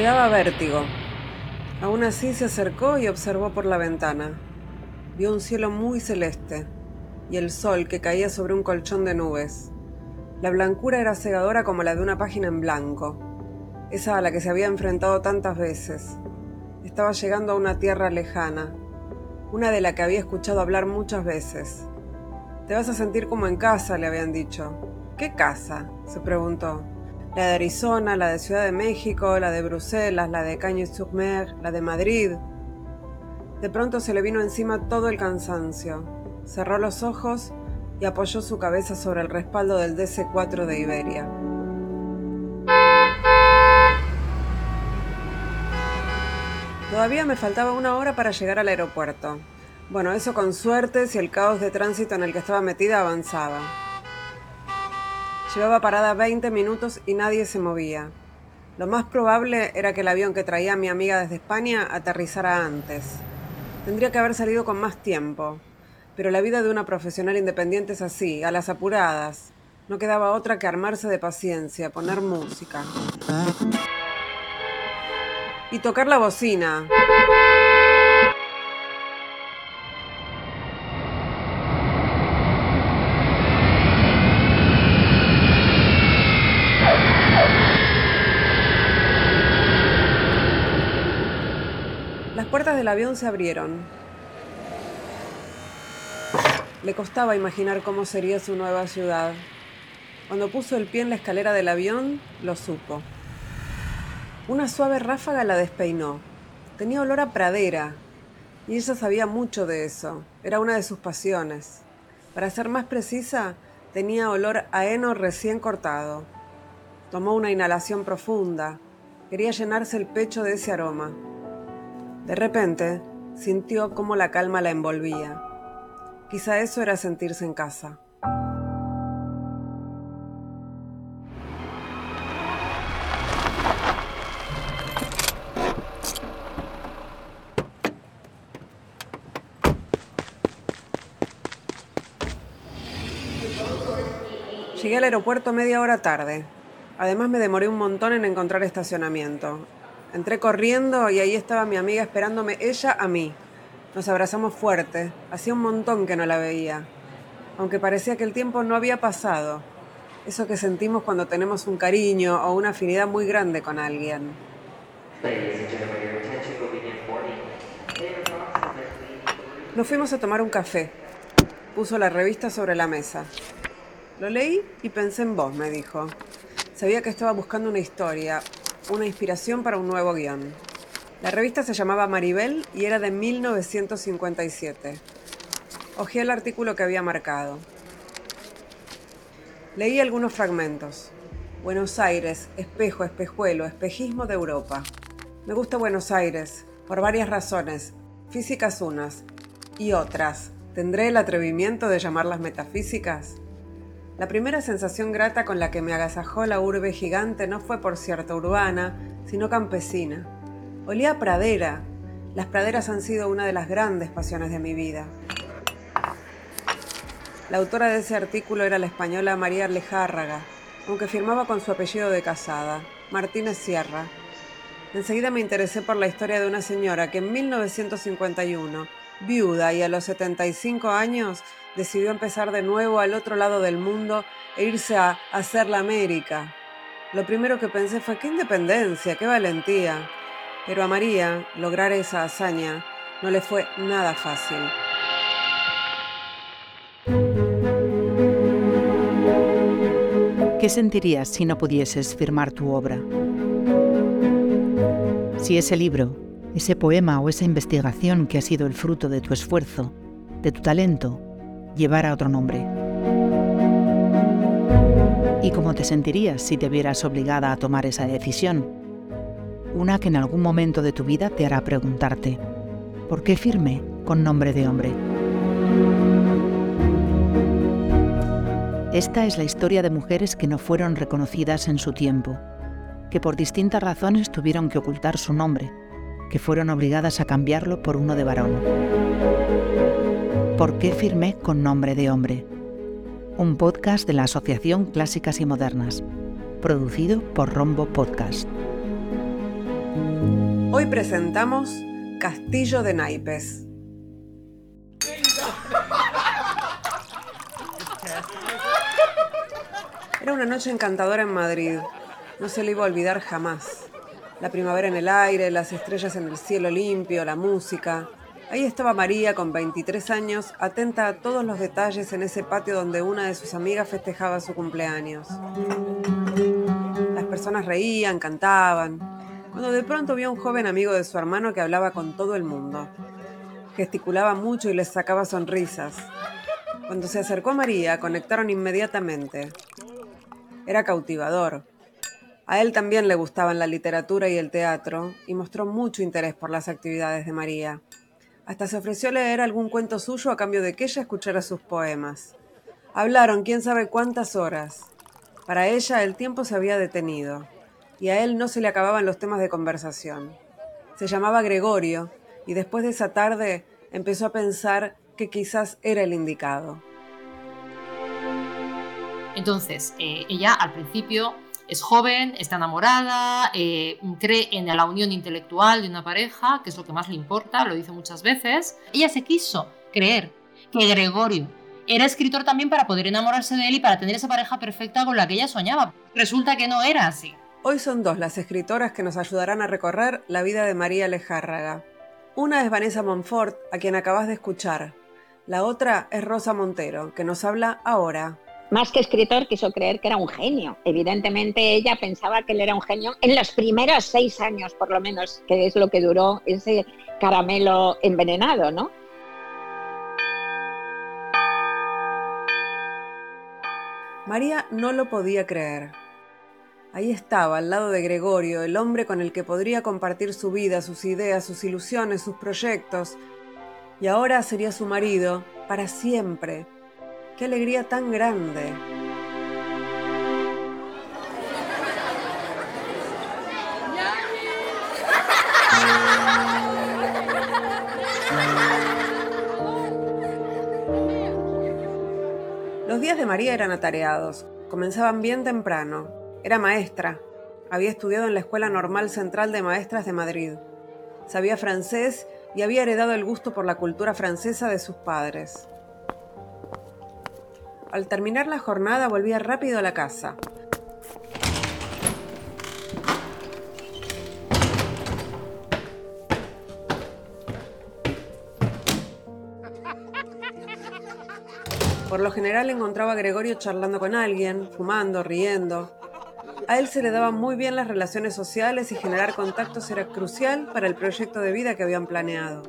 Le daba vértigo. Aún así se acercó y observó por la ventana. Vio un cielo muy celeste y el sol que caía sobre un colchón de nubes. La blancura era cegadora como la de una página en blanco, esa a la que se había enfrentado tantas veces. Estaba llegando a una tierra lejana, una de la que había escuchado hablar muchas veces. Te vas a sentir como en casa, le habían dicho. ¿Qué casa? se preguntó. La de Arizona, la de Ciudad de México, la de Bruselas, la de Cagnes-sur-Mer, la de Madrid. De pronto se le vino encima todo el cansancio. Cerró los ojos y apoyó su cabeza sobre el respaldo del DC-4 de Iberia. Todavía me faltaba una hora para llegar al aeropuerto. Bueno, eso con suerte si el caos de tránsito en el que estaba metida avanzaba. Llevaba parada 20 minutos y nadie se movía. Lo más probable era que el avión que traía mi amiga desde España aterrizara antes. Tendría que haber salido con más tiempo. Pero la vida de una profesional independiente es así, a las apuradas. No quedaba otra que armarse de paciencia, poner música y tocar la bocina. Las puertas del avión se abrieron. Le costaba imaginar cómo sería su nueva ciudad. Cuando puso el pie en la escalera del avión, lo supo. Una suave ráfaga la despeinó. Tenía olor a pradera, y ella sabía mucho de eso. Era una de sus pasiones. Para ser más precisa, tenía olor a heno recién cortado. Tomó una inhalación profunda. Quería llenarse el pecho de ese aroma. De repente, sintió cómo la calma la envolvía. Quizá eso era sentirse en casa. Llegué al aeropuerto media hora tarde. Además me demoré un montón en encontrar estacionamiento. Entré corriendo y ahí estaba mi amiga esperándome, ella a mí. Nos abrazamos fuerte. Hacía un montón que no la veía. Aunque parecía que el tiempo no había pasado. Eso que sentimos cuando tenemos un cariño o una afinidad muy grande con alguien. Nos fuimos a tomar un café. Puso la revista sobre la mesa. Lo leí y pensé en vos, me dijo. Sabía que estaba buscando una historia, una inspiración para un nuevo guion. La revista se llamaba Maribel y era de 1957. Ojeé el artículo que había marcado. Leí algunos fragmentos. Buenos Aires, espejo, espejuelo, espejismo de Europa. Me gusta Buenos Aires, por varias razones, físicas unas y otras. ¿Tendré el atrevimiento de llamarlas metafísicas? La primera sensación grata con la que me agasajó la urbe gigante no fue por cierto urbana, sino campesina. Olía a pradera. Las praderas han sido una de las grandes pasiones de mi vida. La autora de ese artículo era la española María Lejárraga, aunque firmaba con su apellido de casada, Martínez Sierra. Enseguida me interesé por la historia de una señora que en 1951, viuda y a los 75 años, decidió empezar de nuevo al otro lado del mundo e irse a hacer la América. Lo primero que pensé fue qué independencia, qué valentía. Pero a María lograr esa hazaña no le fue nada fácil. ¿Qué sentirías si no pudieses firmar tu obra? Si ese libro, ese poema o esa investigación que ha sido el fruto de tu esfuerzo, de tu talento, llevara otro nombre. ¿Y cómo te sentirías si te vieras obligada a tomar esa decisión? Una que en algún momento de tu vida te hará preguntarte, ¿por qué firme con nombre de hombre? Esta es la historia de mujeres que no fueron reconocidas en su tiempo, que por distintas razones tuvieron que ocultar su nombre, que fueron obligadas a cambiarlo por uno de varón. ¿Por qué firmé con nombre de hombre? Un podcast de la Asociación Clásicas y Modernas, producido por Rombo Podcast. Hoy presentamos Castillo de Naipes. Era una noche encantadora en Madrid. No se le iba a olvidar jamás. La primavera en el aire, las estrellas en el cielo limpio, la música. Ahí estaba María con 23 años, atenta a todos los detalles en ese patio donde una de sus amigas festejaba su cumpleaños. Las personas reían, cantaban, cuando de pronto vio a un joven amigo de su hermano que hablaba con todo el mundo. Gesticulaba mucho y les sacaba sonrisas. Cuando se acercó a María, conectaron inmediatamente. Era cautivador. A él también le gustaban la literatura y el teatro y mostró mucho interés por las actividades de María. Hasta se ofreció leer algún cuento suyo a cambio de que ella escuchara sus poemas. Hablaron quién sabe cuántas horas. Para ella el tiempo se había detenido y a él no se le acababan los temas de conversación. Se llamaba Gregorio y después de esa tarde empezó a pensar que quizás era el indicado. Entonces, eh, ella al principio es joven, está enamorada, eh, cree en la unión intelectual de una pareja, que es lo que más le importa, lo dice muchas veces. Ella se quiso creer que Gregorio era escritor también para poder enamorarse de él y para tener esa pareja perfecta con la que ella soñaba. Resulta que no era así. Hoy son dos las escritoras que nos ayudarán a recorrer la vida de María Lejárraga. Una es Vanessa Monfort, a quien acabas de escuchar. La otra es Rosa Montero, que nos habla ahora más que escritor, quiso creer que era un genio. Evidentemente ella pensaba que él era un genio en los primeros seis años, por lo menos, que es lo que duró ese caramelo envenenado, ¿no? María no lo podía creer. Ahí estaba, al lado de Gregorio, el hombre con el que podría compartir su vida, sus ideas, sus ilusiones, sus proyectos. Y ahora sería su marido, para siempre, ¡Qué alegría tan grande! Los días de María eran atareados. Comenzaban bien temprano. Era maestra. Había estudiado en la Escuela Normal Central de Maestras de Madrid. Sabía francés y había heredado el gusto por la cultura francesa de sus padres. Al terminar la jornada volvía rápido a la casa. Por lo general encontraba a Gregorio charlando con alguien, fumando, riendo. A él se le daban muy bien las relaciones sociales y generar contactos era crucial para el proyecto de vida que habían planeado.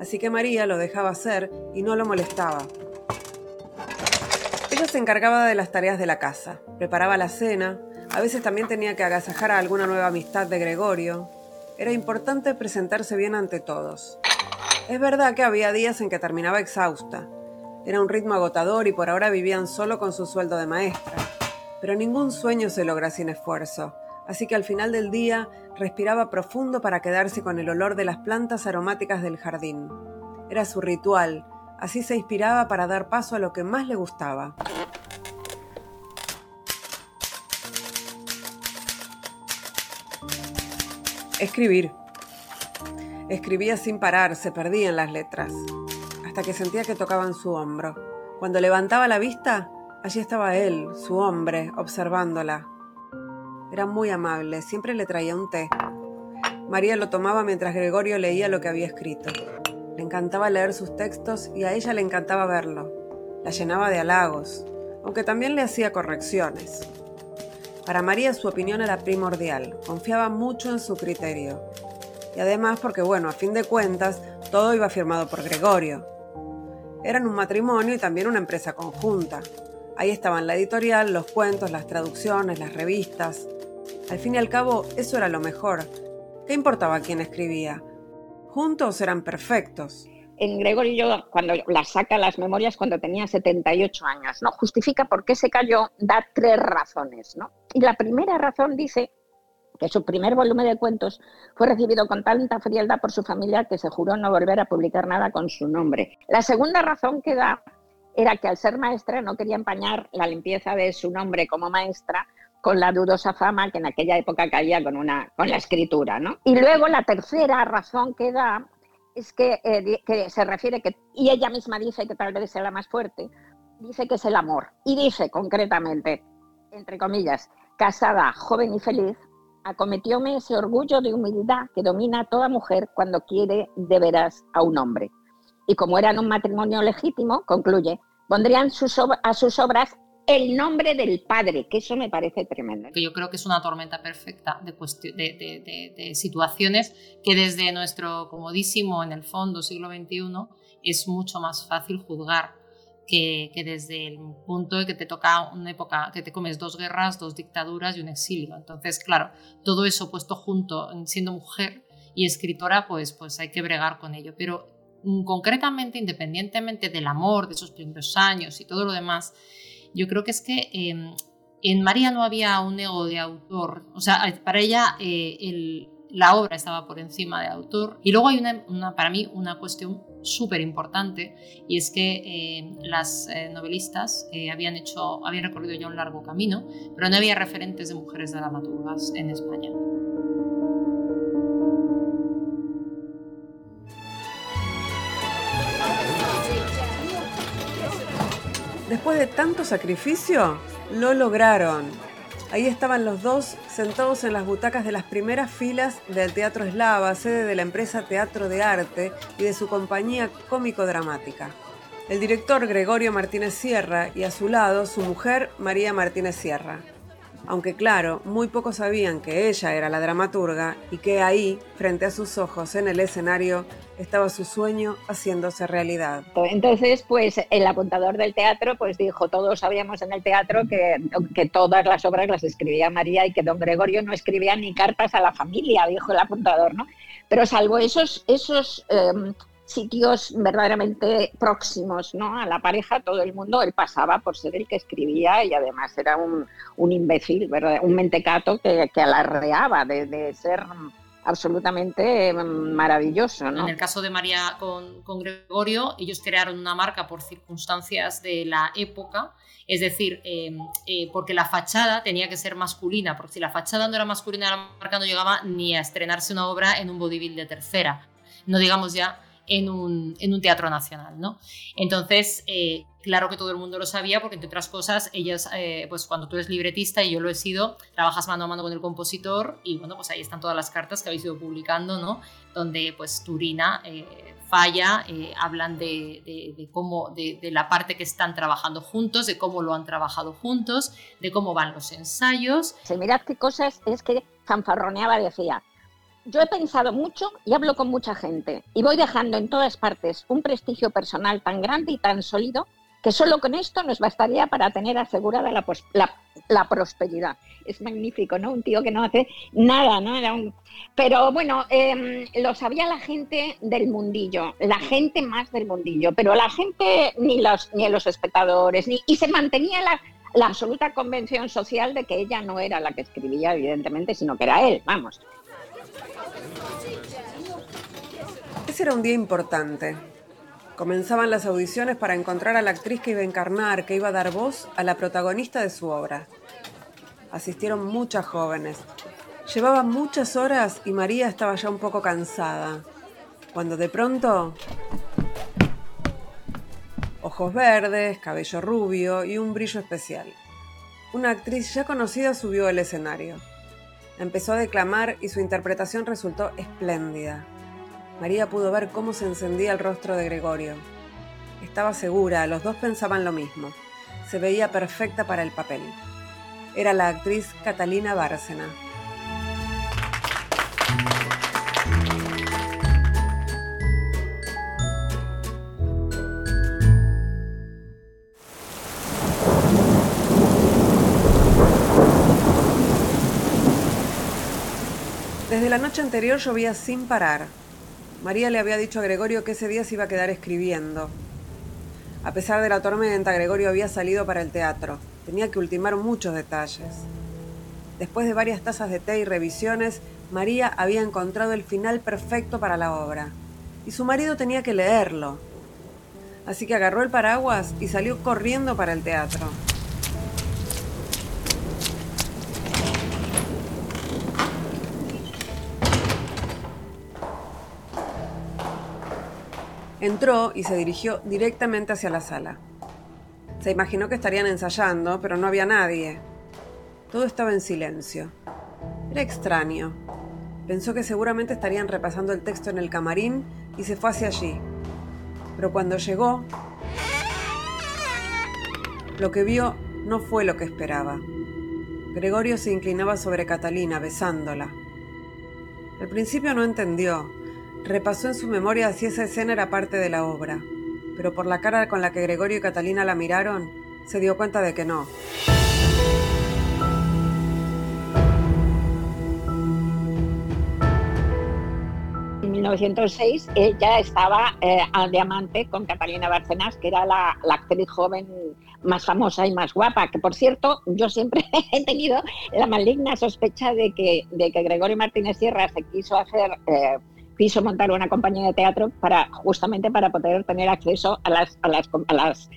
Así que María lo dejaba hacer y no lo molestaba. Ella se encargaba de las tareas de la casa, preparaba la cena, a veces también tenía que agasajar a alguna nueva amistad de Gregorio. Era importante presentarse bien ante todos. Es verdad que había días en que terminaba exhausta. Era un ritmo agotador y por ahora vivían solo con su sueldo de maestra. Pero ningún sueño se logra sin esfuerzo, así que al final del día respiraba profundo para quedarse con el olor de las plantas aromáticas del jardín. Era su ritual, Así se inspiraba para dar paso a lo que más le gustaba. Escribir. Escribía sin parar, se perdía en las letras, hasta que sentía que tocaban su hombro. Cuando levantaba la vista, allí estaba él, su hombre, observándola. Era muy amable, siempre le traía un té. María lo tomaba mientras Gregorio leía lo que había escrito. Le encantaba leer sus textos y a ella le encantaba verlo. La llenaba de halagos, aunque también le hacía correcciones. Para María su opinión era primordial, confiaba mucho en su criterio. Y además porque, bueno, a fin de cuentas, todo iba firmado por Gregorio. Eran un matrimonio y también una empresa conjunta. Ahí estaban la editorial, los cuentos, las traducciones, las revistas. Al fin y al cabo, eso era lo mejor. ¿Qué importaba quién escribía? Juntos eran perfectos. En Gregorio, cuando la saca las memorias cuando tenía 78 años, ¿no? Justifica por qué se cayó, da tres razones, ¿no? Y la primera razón dice que su primer volumen de cuentos fue recibido con tanta frialdad por su familia que se juró no volver a publicar nada con su nombre. La segunda razón que da era que al ser maestra no quería empañar la limpieza de su nombre como maestra con la dudosa fama que en aquella época caía con, una, con la escritura. ¿no? Y luego la tercera razón que da es que, eh, que se refiere que, y ella misma dice que tal vez sea la más fuerte, dice que es el amor. Y dice concretamente, entre comillas, casada, joven y feliz, acometióme ese orgullo de humildad que domina a toda mujer cuando quiere de veras a un hombre. Y como eran un matrimonio legítimo, concluye, pondrían sus a sus obras el nombre del padre, que eso me parece tremendo. Yo creo que es una tormenta perfecta de, de, de, situaciones que desde nuestro comodísimo, en el fondo, siglo XXI, es mucho más fácil juzgar que, que, desde el punto de que te toca una época, que te comes dos guerras, dos dictaduras y un exilio. Entonces, claro, todo eso puesto junto, siendo mujer y escritora, pues, pues hay que bregar con ello. Pero mm, concretamente, independientemente del amor de esos primeros años y todo lo demás, yo creo que es que em, en María no había un ego de autor, o sea, para ella eh, la obra estaba por encima del autor. Y luego hay una, para mí una cuestión súper importante y es que em, las eh, novelistas eh, habían, hecho, habían recorrido ya un largo camino, pero no había referentes de mujeres dramaturgas en España. De tanto sacrificio, lo lograron. Ahí estaban los dos sentados en las butacas de las primeras filas del Teatro Eslava, sede de la empresa Teatro de Arte y de su compañía cómico-dramática. El director Gregorio Martínez Sierra y a su lado su mujer María Martínez Sierra aunque claro, muy pocos sabían que ella era la dramaturga y que ahí, frente a sus ojos en el escenario, estaba su sueño haciéndose realidad. Entonces, pues el apuntador del teatro pues dijo, todos sabíamos en el teatro que, que todas las obras las escribía María y que don Gregorio no escribía ni cartas a la familia, dijo el apuntador, ¿no? Pero salvo esos, esos em, sitios verdaderamente próximos ¿no? a la pareja, todo el mundo, él pasaba por ser el que escribía y además era un, imbécil, ¿verdad? un mentecato que, alardeaba de, ser absolutamente maravilloso. ¿no? En el caso de María con, con, Gregorio, ellos crearon una marca por circunstancias de la época, es decir, eh, eh, porque la fachada tenía que ser masculina, porque si la fachada no era masculina, la marca no llegaba ni a estrenarse una obra en un vodevil de tercera. No digamos ya en un, en un teatro nacional, ¿no? Entonces, eh, claro que todo el mundo lo sabía porque, entre otras cosas, ellas, eh, pues cuando tú eres libretista y yo lo he sido, trabajas mano a mano con el compositor y, bueno, pues ahí están todas las cartas que habéis ido publicando, ¿no? Donde, pues, Turina eh, falla, hablan de, de, cómo, de, la parte que están trabajando juntos, de cómo lo han trabajado juntos, de cómo van los ensayos. Se mirad qué cosas es que fanfarroneaba, decía, yo he pensado mucho y hablo con mucha gente y voy dejando en todas partes un prestigio personal tan grande y tan sólido que solo con esto nos bastaría para tener asegurada la, la, prosperidad. Es magnífico, ¿no? Un tío que no hace nada, ¿no? Pero bueno, eh, lo sabía la gente del mundillo, la gente más del mundillo, pero la gente, ni los, ni los espectadores, ni... y se mantenía la, la absoluta convención social de que ella no era la que escribía, evidentemente, sino que era él, vamos. Era un día importante. Comenzaban las audiciones para encontrar a la actriz que iba a encarnar, que iba a dar voz a la protagonista de su obra. Asistieron muchas jóvenes. Llevaban muchas horas y María estaba ya un poco cansada. Cuando de pronto... Ojos verdes, cabello rubio y un brillo especial. Una actriz ya conocida subió al escenario. Empezó a declamar y su interpretación resultó espléndida. María pudo ver cómo se encendía el rostro de Gregorio. Estaba segura, los dos pensaban lo mismo. Se veía perfecta para el papel. Era la actriz Catalina Bárcena. Desde la noche anterior llovía sin parar. María le había dicho a Gregorio que ese día se iba a quedar escribiendo. A pesar de la tormenta, Gregorio había salido para el teatro. Tenía que ultimar muchos detalles. Después de varias tazas de té y revisiones, María había encontrado el final perfecto para la obra. Y su marido tenía que leerlo. Así que agarró el paraguas y salió corriendo para el teatro. Entró y se dirigió directamente hacia la sala. Se imaginó que estarían ensayando, pero no había nadie. Todo estaba en silencio. Era extraño. Pensó que seguramente estarían repasando el texto en el camarín y se fue hacia allí. Pero cuando llegó, lo que vio no fue lo que esperaba. Gregorio se inclinaba sobre Catalina, besándola. Al principio no entendió. Repasó en su memoria si esa escena era parte de la obra, pero por la cara con la que Gregorio y Catalina la miraron, se dio cuenta de que no. En 1906 ella estaba eh, al diamante con Catalina Bárcenas, que era la, la actriz joven más famosa y más guapa, que por cierto yo siempre he tenido la maligna sospecha de que, de que Gregorio Martínez Sierra se quiso hacer, eh, quiso montar una compañía de teatro para justamente para poder tener acceso a las, a las, a las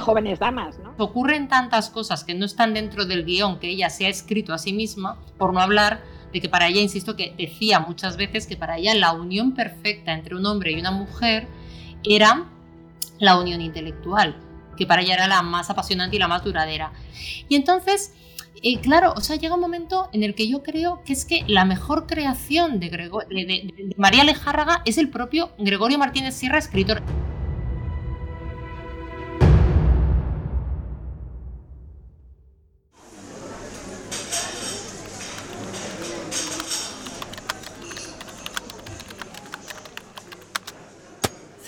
jóvenes damas. ¿no? Ocurren tantas cosas que no están dentro del guion que ella se ha escrito a sí misma, por no hablar de que para ella, insisto, que decía muchas veces que para ella la unión perfecta entre un hombre y una mujer era la unión intelectual que para ella era la más apasionante y la más duradera. Y entonces, eh, claro, o sea, llega un momento en el que yo creo que es que la mejor creación de, de María Lejárraga es el propio Gregorio Martínez Sierra, escritor.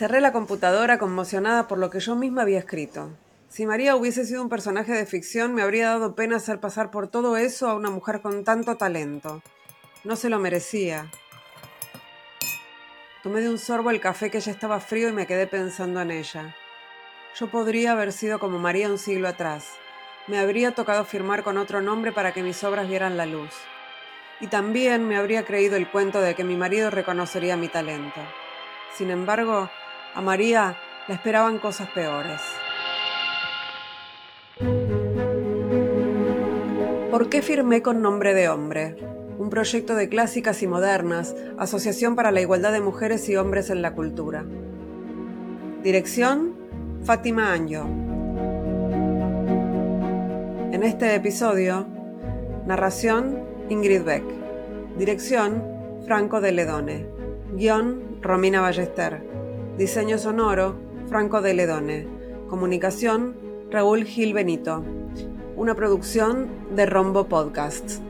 Cerré la computadora conmocionada por lo que yo misma había escrito. Si María hubiese sido un personaje de ficción, me habría dado pena hacer pasar por todo eso a una mujer con tanto talento. No se lo merecía. Tomé de un sorbo el café que ya estaba frío y me quedé pensando en ella. Yo podría haber sido como María un siglo atrás. Me habría tocado firmar con otro nombre para que mis obras vieran la luz. Y también me habría creído el cuento de que mi marido reconocería mi talento. Sin embargo, a María le esperaban cosas peores. ¿Por qué firmé con nombre de hombre? Un proyecto de clásicas y modernas, Asociación para la Igualdad de Mujeres y Hombres en la Cultura. Dirección, Fátima Anjo. En este episodio, narración, Ingrid Beck. Dirección, Franco de Ledone. Guión, Romina Ballester. Diseño sonoro, Franco de Ledone. Comunicación, Raúl Gil Benito. Una producción de Rombo Podcasts.